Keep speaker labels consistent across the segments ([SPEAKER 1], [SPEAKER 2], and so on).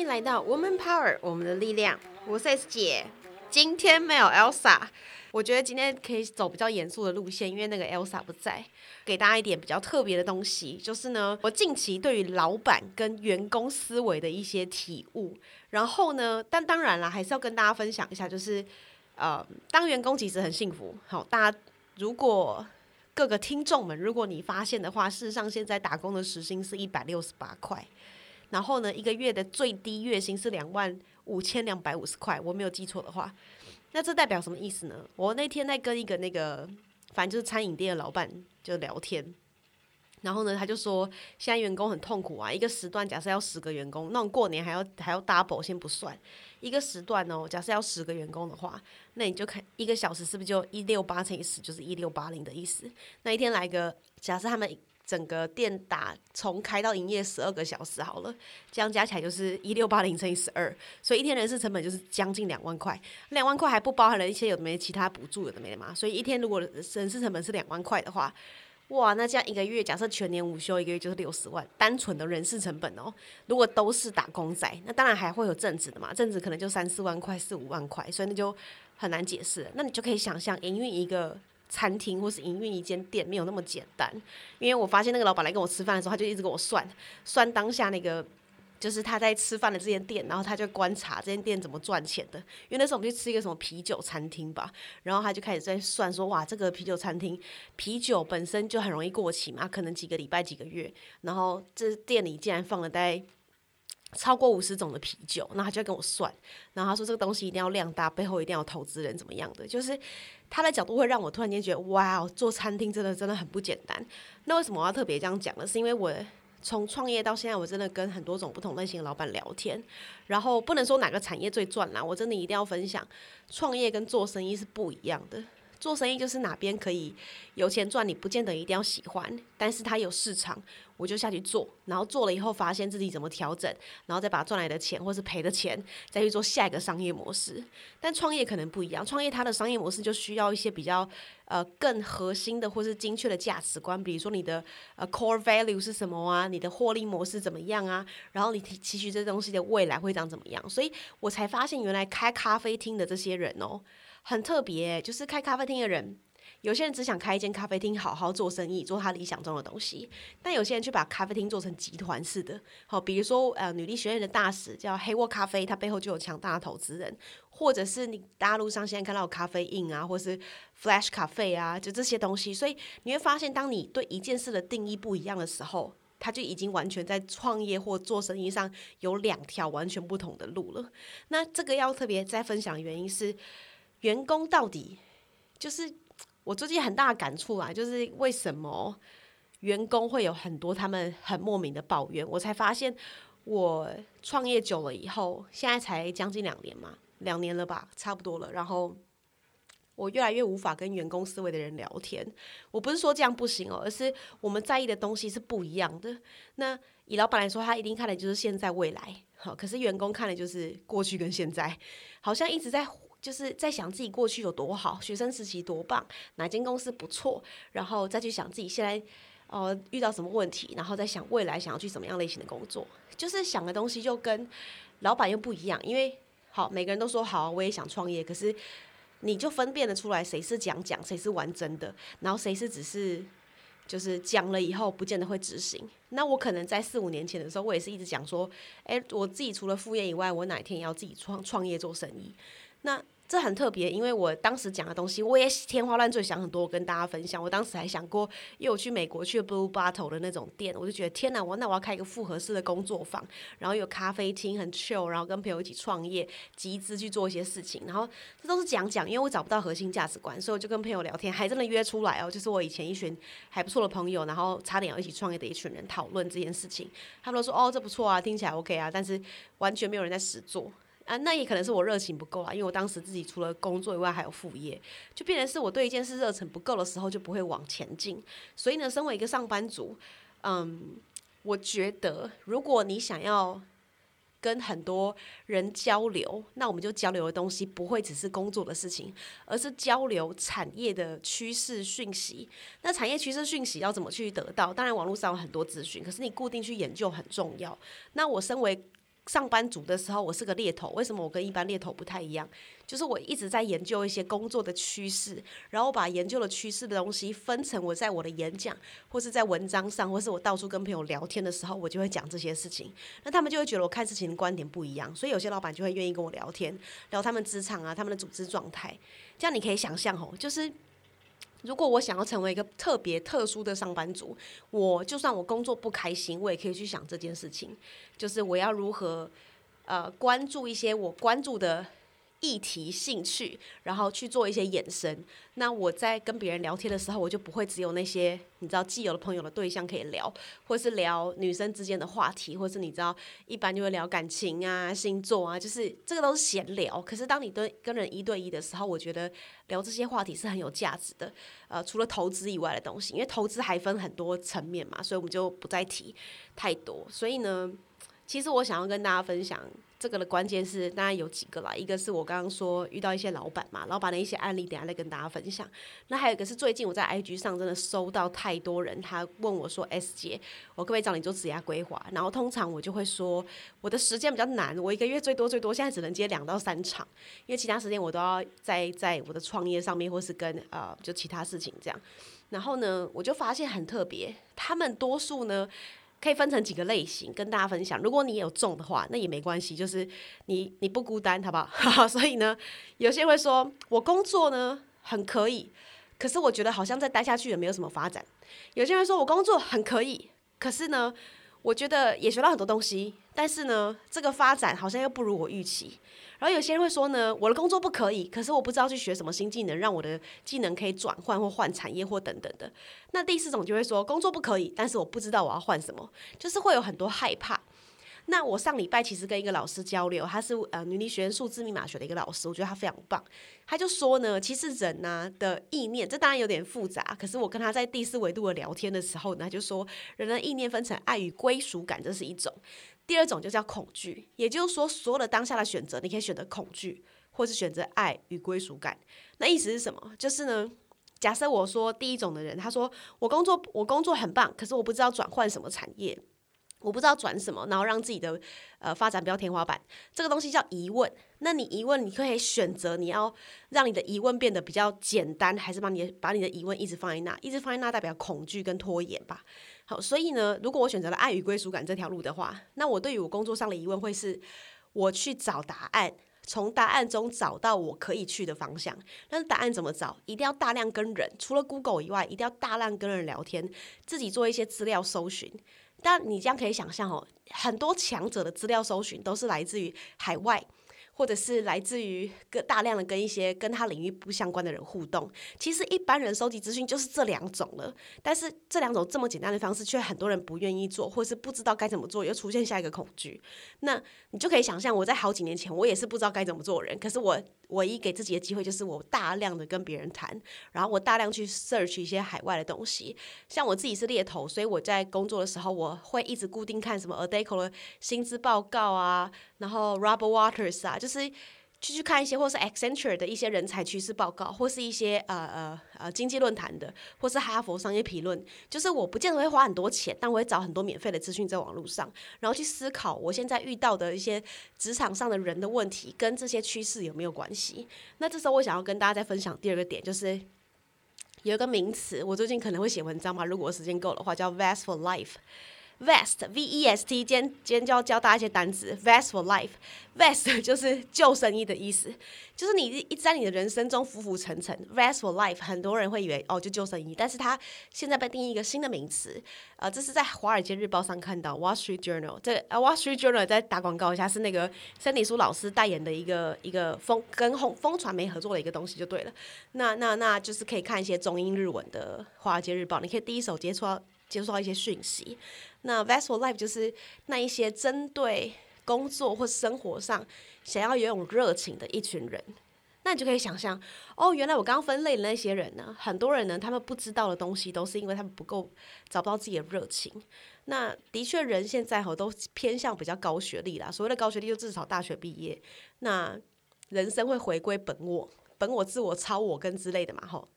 [SPEAKER 1] 迎来到 Woman Power，我们的力量。我是 S 姐，今天没有 Elsa。我觉得今天可以走比较严肃的路线，因为那个 Elsa 不在，给大家一点比较特别的东西，就是呢，我近期对于老板跟员工思维的一些体悟。然后呢，但当然了，还是要跟大家分享一下，就是呃，当员工其实很幸福。好，大家如果各个听众们，如果你发现的话，事实上现在打工的时薪是一百六十八块，然后呢，一个月的最低月薪是两万五千两百五十块，我没有记错的话。那这代表什么意思呢？我那天在跟一个那个，反正就是餐饮店的老板就聊天，然后呢，他就说现在员工很痛苦啊，一个时段假设要十个员工，那种过年还要还要 double，先不算，一个时段哦，假设要十个员工的话，那你就看一个小时是不是就一六八乘以十就是一六八零的意思？那一天来个假设他们。整个店打从开到营业十二个小时好了，这样加起来就是一六八零乘以十二，所以一天人事成本就是将近两万块，两万块还不包含了一些有没其他补助有的没的嘛，所以一天如果人事成本是两万块的话，哇，那这样一个月假设全年午休一个月就是六十万，单纯的人事成本哦，如果都是打工仔，那当然还会有正职的嘛，正职可能就三四万块、四五万块，所以那就很难解释，那你就可以想象营运一个。餐厅或是营运一间店没有那么简单，因为我发现那个老板来跟我吃饭的时候，他就一直跟我算算当下那个，就是他在吃饭的这间店，然后他就观察这间店怎么赚钱的。因为那时候我们去吃一个什么啤酒餐厅吧，然后他就开始在算说，哇，这个啤酒餐厅啤酒本身就很容易过期嘛，可能几个礼拜几个月，然后这店里竟然放了大概。超过五十种的啤酒，那他就跟我算，然后他说这个东西一定要量大，背后一定要投资人怎么样的，就是他的角度会让我突然间觉得，哇，做餐厅真的真的很不简单。那为什么我要特别这样讲呢？是因为我从创业到现在，我真的跟很多种不同类型的老板聊天，然后不能说哪个产业最赚啦，我真的一定要分享，创业跟做生意是不一样的。做生意就是哪边可以有钱赚，你不见得一定要喜欢，但是它有市场，我就下去做，然后做了以后发现自己怎么调整，然后再把赚来的钱或是赔的钱再去做下一个商业模式。但创业可能不一样，创业它的商业模式就需要一些比较呃更核心的或是精确的价值观，比如说你的呃 core value 是什么啊，你的获利模式怎么样啊，然后你期许这东西的未来会长怎么样，所以我才发现原来开咖啡厅的这些人哦。很特别，就是开咖啡厅的人，有些人只想开一间咖啡厅，好好做生意，做他理想中的东西；但有些人却把咖啡厅做成集团式的。好，比如说呃，女力学院的大使叫黑沃咖啡，它背后就有强大的投资人；或者是你大陆上现在看到咖啡印啊，或是 Flash 咖啡啊，就这些东西。所以你会发现，当你对一件事的定义不一样的时候，他就已经完全在创业或做生意上有两条完全不同的路了。那这个要特别再分享的原因是。员工到底就是我最近很大的感触啊，就是为什么员工会有很多他们很莫名的抱怨？我才发现，我创业久了以后，现在才将近两年嘛，两年了吧，差不多了。然后我越来越无法跟员工思维的人聊天。我不是说这样不行哦，而是我们在意的东西是不一样的。那以老板来说，他一定看的就是现在未来，好，可是员工看的就是过去跟现在，好像一直在。就是在想自己过去有多好，学生时期多棒，哪间公司不错，然后再去想自己现在呃遇到什么问题，然后再想未来想要去什么样类型的工作，就是想的东西就跟老板又不一样。因为好，每个人都说好，我也想创业，可是你就分辨得出来谁是讲讲，谁是玩真的，然后谁是只是就是讲了以后不见得会执行。那我可能在四五年前的时候，我也是一直讲说，哎，我自己除了副业以外，我哪一天要自己创创业做生意。那这很特别，因为我当时讲的东西，我也天花乱坠想很多，我跟大家分享。我当时还想过，因为我去美国去 Blue Bottle 的那种店，我就觉得天哪，我那我要开一个复合式的工作坊，然后有咖啡厅，很 chill，然后跟朋友一起创业，集资去做一些事情。然后这都是讲讲，因为我找不到核心价值观，所以我就跟朋友聊天，还真的约出来哦，就是我以前一群还不错的朋友，然后差点要一起创业的一群人讨论这件事情。他们都说哦，这不错啊，听起来 OK 啊，但是完全没有人在实做。啊，那也可能是我热情不够啊，因为我当时自己除了工作以外还有副业，就变成是我对一件事热忱不够的时候就不会往前进。所以呢，身为一个上班族，嗯，我觉得如果你想要跟很多人交流，那我们就交流的东西不会只是工作的事情，而是交流产业的趋势讯息。那产业趋势讯息要怎么去得到？当然网络上有很多资讯，可是你固定去研究很重要。那我身为上班族的时候，我是个猎头。为什么我跟一般猎头不太一样？就是我一直在研究一些工作的趋势，然后把研究的趋势的东西分成我在我的演讲，或是在文章上，或是我到处跟朋友聊天的时候，我就会讲这些事情。那他们就会觉得我看事情的观点不一样，所以有些老板就会愿意跟我聊天，聊他们职场啊，他们的组织状态。这样你可以想象哦，就是如果我想要成为一个特别特殊的上班族，我就算我工作不开心，我也可以去想这件事情，就是我要如何呃关注一些我关注的。议题、兴趣，然后去做一些衍生。那我在跟别人聊天的时候，我就不会只有那些你知道既有的朋友的对象可以聊，或是聊女生之间的话题，或是你知道一般就会聊感情啊、星座啊，就是这个都是闲聊。可是当你跟跟人一对一的时候，我觉得聊这些话题是很有价值的。呃，除了投资以外的东西，因为投资还分很多层面嘛，所以我们就不再提太多。所以呢，其实我想要跟大家分享。这个的关键是当然有几个啦，一个是我刚刚说遇到一些老板嘛，老板的一些案例，等下再跟大家分享。那还有一个是最近我在 IG 上真的收到太多人，他问我说：“S 姐，我可不可以找你做职业规划？”然后通常我就会说，我的时间比较难，我一个月最多最多现在只能接两到三场，因为其他时间我都要在在我的创业上面，或是跟呃就其他事情这样。然后呢，我就发现很特别，他们多数呢。可以分成几个类型跟大家分享。如果你有中的话，那也没关系，就是你你不孤单，好不好？所以呢，有些人会说我工作呢很可以，可是我觉得好像再待下去也没有什么发展。有些人说我工作很可以，可是呢，我觉得也学到很多东西，但是呢，这个发展好像又不如我预期。然后有些人会说呢，我的工作不可以，可是我不知道去学什么新技能，让我的技能可以转换或换产业或等等的。那第四种就会说，工作不可以，但是我不知道我要换什么，就是会有很多害怕。那我上礼拜其实跟一个老师交流，他是呃女力学院数字密码学的一个老师，我觉得他非常棒。他就说呢，其实人呢的意念，这当然有点复杂，可是我跟他在第四维度的聊天的时候呢，就说人的意念分成爱与归属感，这是一种。第二种就叫恐惧，也就是说，所有的当下的选择，你可以选择恐惧，或是选择爱与归属感。那意思是什么？就是呢，假设我说第一种的人，他说我工作我工作很棒，可是我不知道转换什么产业，我不知道转什么，然后让自己的呃发展不要天花板。这个东西叫疑问。那你疑问，你可以选择你要让你的疑问变得比较简单，还是把你把你的疑问一直放在那，一直放在那代表恐惧跟拖延吧。好，所以呢，如果我选择了爱与归属感这条路的话，那我对于我工作上的疑问会是，我去找答案，从答案中找到我可以去的方向。但是答案怎么找？一定要大量跟人，除了 Google 以外，一定要大量跟人聊天，自己做一些资料搜寻。但你这样可以想象哦，很多强者的资料搜寻都是来自于海外。或者是来自于跟大量的跟一些跟他领域不相关的人互动，其实一般人收集资讯就是这两种了。但是这两种这么简单的方式，却很多人不愿意做，或是不知道该怎么做，又出现下一个恐惧。那你就可以想象，我在好几年前，我也是不知道该怎么做人，可是我。唯一给自己的机会就是我大量的跟别人谈，然后我大量去 search 一些海外的东西。像我自己是猎头，所以我在工作的时候，我会一直固定看什么 Adecco 的薪资报告啊，然后 Robert Waters 啊，就是。去去看一些，或是 Accenture 的一些人才趋势报告，或是一些呃呃呃经济论坛的，或是哈佛商业评论。就是我不见得会花很多钱，但我会找很多免费的资讯在网络上，然后去思考我现在遇到的一些职场上的人的问题，跟这些趋势有没有关系。那这时候我想要跟大家再分享第二个点，就是有一个名词，我最近可能会写文章嘛，如果时间够的话，叫 Vest for Life。Vest, V-E-S-T，今天今天就要教大家一些单词。Vest for life，Vest 就是救生衣的意思，就是你一直在你的人生中浮浮沉沉。Vest for life，很多人会以为哦就救生衣，但是它现在被定义一个新的名词。呃，这是在《华尔街日报》上看到，《Wall Street Journal》这呃，《Wall Street Journal》在打广告一下，是那个森迪苏老师代言的一个一个风跟风风传媒合作的一个东西就对了。那那那就是可以看一些中英日文的《华尔街日报》，你可以第一手接触到接触到一些讯息。那 Vessel Life 就是那一些针对工作或生活上想要有种热情的一群人，那你就可以想象，哦，原来我刚刚分类的那些人呢，很多人呢，他们不知道的东西，都是因为他们不够找不到自己的热情。那的确，人现在吼都偏向比较高学历啦，所谓的高学历就至少大学毕业。那人生会回归本我、本我、自我、超我跟之类的嘛，吼。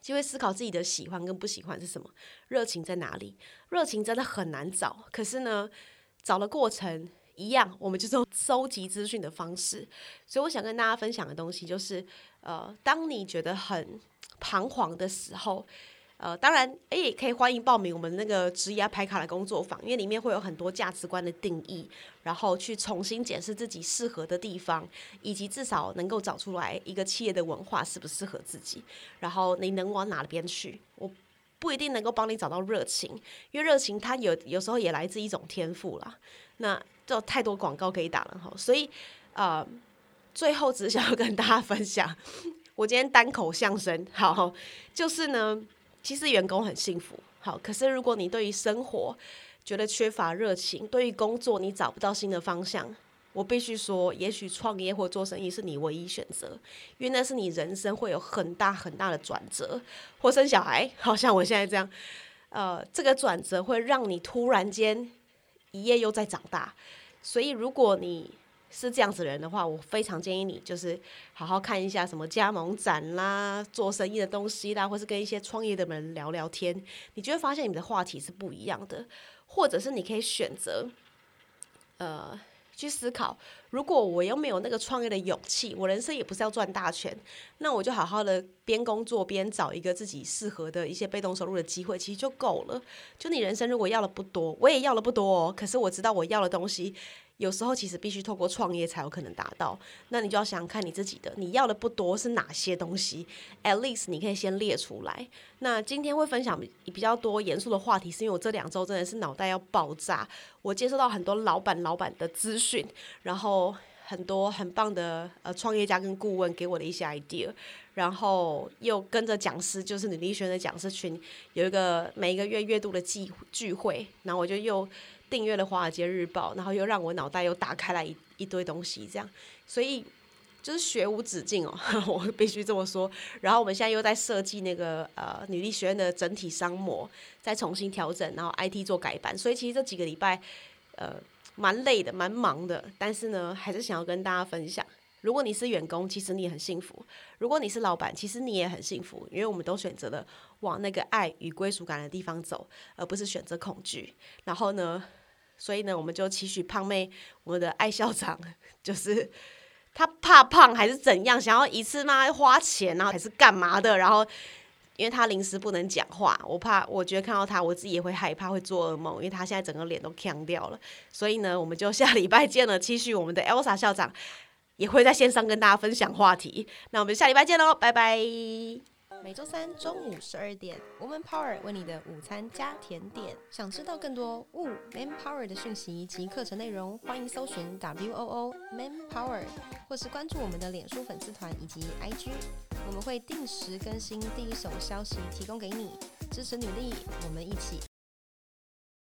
[SPEAKER 1] 就会思考自己的喜欢跟不喜欢是什么，热情在哪里？热情真的很难找，可是呢，找的过程一样，我们就是收 集资讯的方式。所以我想跟大家分享的东西就是，呃，当你觉得很 彷徨的时候。呃，当然，哎，可以欢迎报名我们那个职业排卡的工作坊，因为里面会有很多价值观的定义，然后去重新检视自己适合的地方，以及至少能够找出来一个企业的文化适不适合自己，然后你能往哪边去？我不一定能够帮你找到热情，因为热情它有有时候也来自一种天赋啦。那就太多广告可以打了哈，所以呃，最后只想要跟大家分享，我今天单口相声，好，就是呢。其实员工很幸福，好。可是如果你对于生活觉得缺乏热情，对于工作你找不到新的方向，我必须说，也许创业或做生意是你唯一选择，因为那是你人生会有很大很大的转折，或生小孩，好像我现在这样，呃，这个转折会让你突然间一夜又在长大。所以如果你是这样子人的话，我非常建议你就是好好看一下什么加盟展啦、做生意的东西啦，或是跟一些创业的人聊聊天，你就会发现你的话题是不一样的。或者是你可以选择，呃，去思考，如果我又没有那个创业的勇气，我人生也不是要赚大钱，那我就好好的边工作边找一个自己适合的一些被动收入的机会，其实就够了。就你人生如果要的不多，我也要的不多哦，可是我知道我要的东西。有时候其实必须透过创业才有可能达到，那你就要想想看你自己的，你要的不多是哪些东西？At least 你可以先列出来。那今天会分享比较多严肃的话题，是因为我这两周真的是脑袋要爆炸，我接收到很多老板老板的资讯，然后很多很棒的呃创业家跟顾问给我的一些 idea，然后又跟着讲师，就是李立轩的讲师群有一个每一个月月度的聚聚会，然后我就又。订阅了《华尔街日报》，然后又让我脑袋又打开了一一堆东西，这样，所以就是学无止境哦，我必须这么说。然后我们现在又在设计那个呃女力学院的整体商模，再重新调整，然后 IT 做改版，所以其实这几个礼拜呃蛮累的，蛮忙的。但是呢，还是想要跟大家分享，如果你是员工，其实你很幸福；如果你是老板，其实你也很幸福，因为我们都选择了往那个爱与归属感的地方走，而不是选择恐惧。然后呢？所以呢，我们就期许胖妹，我的爱校长，就是他怕胖还是怎样，想要一次嘛花钱，然后还是干嘛的？然后因为他临时不能讲话，我怕，我觉得看到他，我自己也会害怕，会做噩梦，因为他现在整个脸都僵掉了。所以呢，我们就下礼拜见了。期许我们的 Elsa 校长也会在线上跟大家分享话题。那我们下礼拜见喽，拜拜。
[SPEAKER 2] 每周三中午十二点，Woman Power 为你的午餐加甜点。想知道更多 Wo Man Power 的讯息及课程内容，欢迎搜寻 W O O Man Power，或是关注我们的脸书粉丝团以及 IG，我们会定时更新第一手消息，提供给你支持努力，我们一起